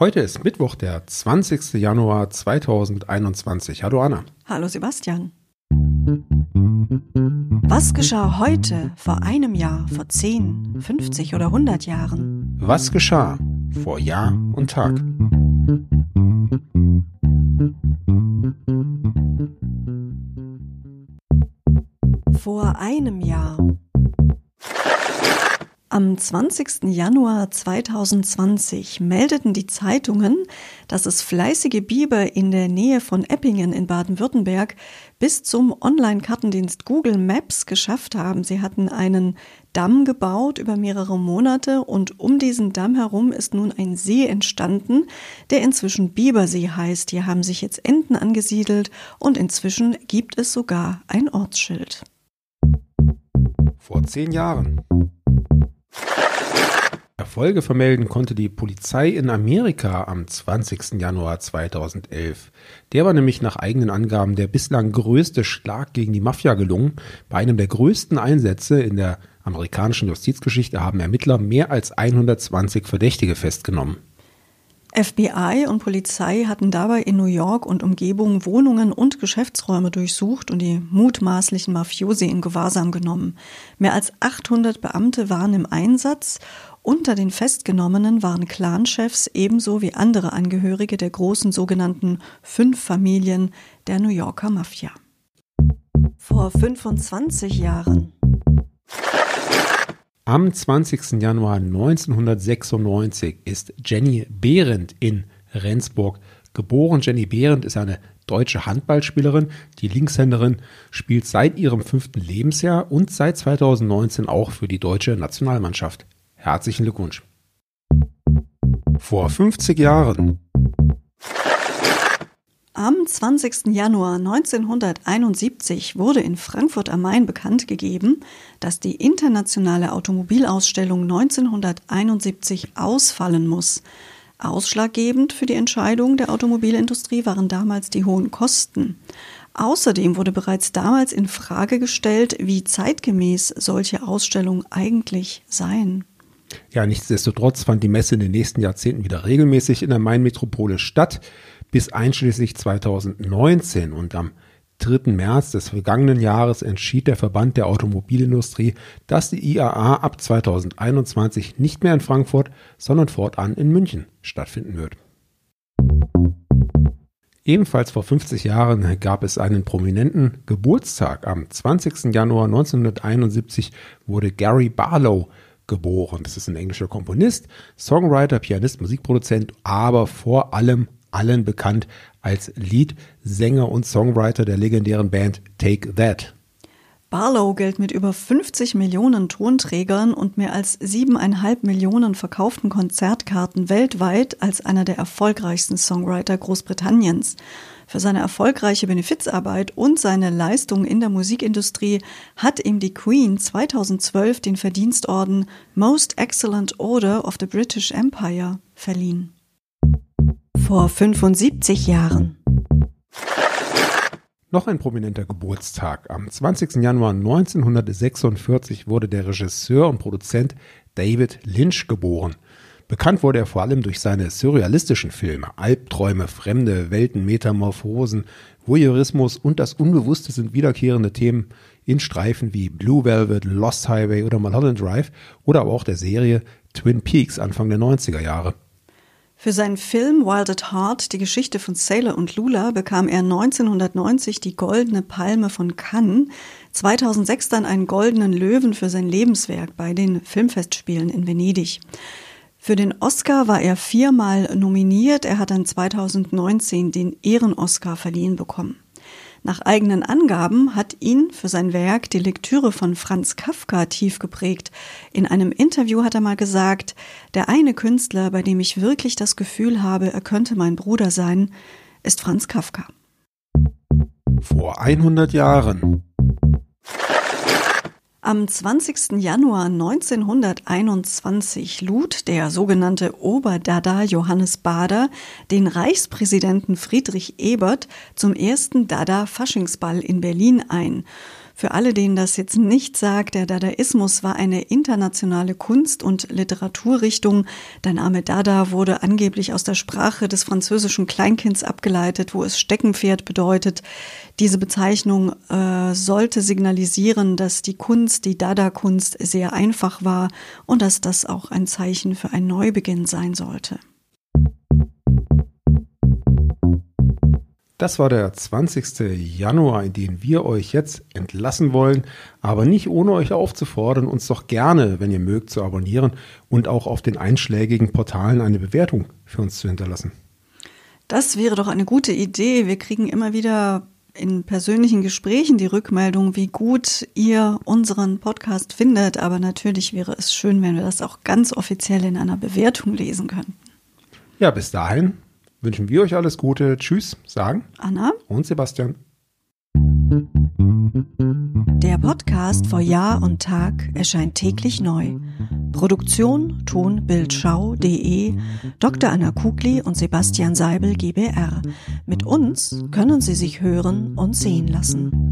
Heute ist Mittwoch, der 20. Januar 2021. Hallo Anna. Hallo Sebastian. Was geschah heute, vor einem Jahr, vor 10, 50 oder 100 Jahren? Was geschah vor Jahr und Tag? Vor einem Jahr. Am 20. Januar 2020 meldeten die Zeitungen, dass es fleißige Biber in der Nähe von Eppingen in Baden-Württemberg bis zum Online-Kartendienst Google Maps geschafft haben. Sie hatten einen Damm gebaut über mehrere Monate und um diesen Damm herum ist nun ein See entstanden, der inzwischen Bibersee heißt. Hier haben sich jetzt Enten angesiedelt und inzwischen gibt es sogar ein Ortsschild. Vor zehn Jahren. Erfolge vermelden konnte die Polizei in Amerika am 20. Januar 2011. Der war nämlich nach eigenen Angaben der bislang größte Schlag gegen die Mafia gelungen. Bei einem der größten Einsätze in der amerikanischen Justizgeschichte haben Ermittler mehr als 120 Verdächtige festgenommen. FBI und Polizei hatten dabei in New York und Umgebung Wohnungen und Geschäftsräume durchsucht und die mutmaßlichen Mafiosi in Gewahrsam genommen. Mehr als 800 Beamte waren im Einsatz unter den Festgenommenen waren Clanchefs ebenso wie andere Angehörige der großen sogenannten Fünf Familien der New Yorker Mafia. Vor 25 Jahren. Am 20. Januar 1996 ist Jenny Behrendt in Rendsburg geboren. Jenny Behrendt ist eine deutsche Handballspielerin. Die Linkshänderin spielt seit ihrem fünften Lebensjahr und seit 2019 auch für die deutsche Nationalmannschaft. Herzlichen Glückwunsch. Vor 50 Jahren. Am 20. Januar 1971 wurde in Frankfurt am Main bekannt gegeben, dass die internationale Automobilausstellung 1971 ausfallen muss. Ausschlaggebend für die Entscheidung der Automobilindustrie waren damals die hohen Kosten. Außerdem wurde bereits damals in Frage gestellt, wie zeitgemäß solche Ausstellungen eigentlich seien. Ja, nichtsdestotrotz fand die Messe in den nächsten Jahrzehnten wieder regelmäßig in der Main-Metropole statt, bis einschließlich 2019 und am 3. März des vergangenen Jahres entschied der Verband der Automobilindustrie, dass die IAA ab 2021 nicht mehr in Frankfurt, sondern fortan in München stattfinden wird. Ebenfalls vor 50 Jahren gab es einen prominenten Geburtstag. Am 20. Januar 1971 wurde Gary Barlow geboren. Das ist ein englischer Komponist, Songwriter, Pianist, Musikproduzent, aber vor allem allen bekannt als Leadsänger und Songwriter der legendären Band Take That. Barlow gilt mit über 50 Millionen Tonträgern und mehr als siebeneinhalb Millionen verkauften Konzertkarten weltweit als einer der erfolgreichsten Songwriter Großbritanniens. Für seine erfolgreiche Benefizarbeit und seine Leistung in der Musikindustrie hat ihm die Queen 2012 den Verdienstorden Most Excellent Order of the British Empire verliehen. Vor 75 Jahren. Noch ein prominenter Geburtstag. Am 20. Januar 1946 wurde der Regisseur und Produzent David Lynch geboren. Bekannt wurde er vor allem durch seine surrealistischen Filme. Albträume, fremde Welten, Metamorphosen, Voyeurismus und das Unbewusste sind wiederkehrende Themen in Streifen wie Blue Velvet, Lost Highway oder Mulholland Drive oder aber auch der Serie Twin Peaks Anfang der 90er Jahre. Für seinen Film Wild at Heart, die Geschichte von Sailor und Lula, bekam er 1990 die Goldene Palme von Cannes, 2006 dann einen Goldenen Löwen für sein Lebenswerk bei den Filmfestspielen in Venedig. Für den Oscar war er viermal nominiert. Er hat dann 2019 den Ehren-Oscar verliehen bekommen. Nach eigenen Angaben hat ihn für sein Werk die Lektüre von Franz Kafka tief geprägt. In einem Interview hat er mal gesagt, der eine Künstler, bei dem ich wirklich das Gefühl habe, er könnte mein Bruder sein, ist Franz Kafka. Vor 100 Jahren am 20. Januar 1921 lud der sogenannte Oberdada Johannes Bader den Reichspräsidenten Friedrich Ebert zum ersten Dada-Faschingsball in Berlin ein. Für alle, denen das jetzt nicht sagt, der Dadaismus war eine internationale Kunst- und Literaturrichtung. Der Name Dada wurde angeblich aus der Sprache des französischen Kleinkinds abgeleitet, wo es Steckenpferd bedeutet. Diese Bezeichnung äh, sollte signalisieren, dass die Kunst, die Dada-Kunst, sehr einfach war und dass das auch ein Zeichen für einen Neubeginn sein sollte. Das war der 20. Januar, in den wir euch jetzt entlassen wollen, aber nicht ohne euch aufzufordern, uns doch gerne, wenn ihr mögt, zu abonnieren und auch auf den einschlägigen Portalen eine Bewertung für uns zu hinterlassen. Das wäre doch eine gute Idee. Wir kriegen immer wieder in persönlichen Gesprächen die Rückmeldung, wie gut ihr unseren Podcast findet. Aber natürlich wäre es schön, wenn wir das auch ganz offiziell in einer Bewertung lesen könnten. Ja, bis dahin wünschen wir euch alles Gute. Tschüss, sagen Anna und Sebastian. Der Podcast vor Jahr und Tag erscheint täglich neu. Produktion tonbildschau.de Dr. Anna Kugli und Sebastian Seibel GBR. Mit uns können Sie sich hören und sehen lassen.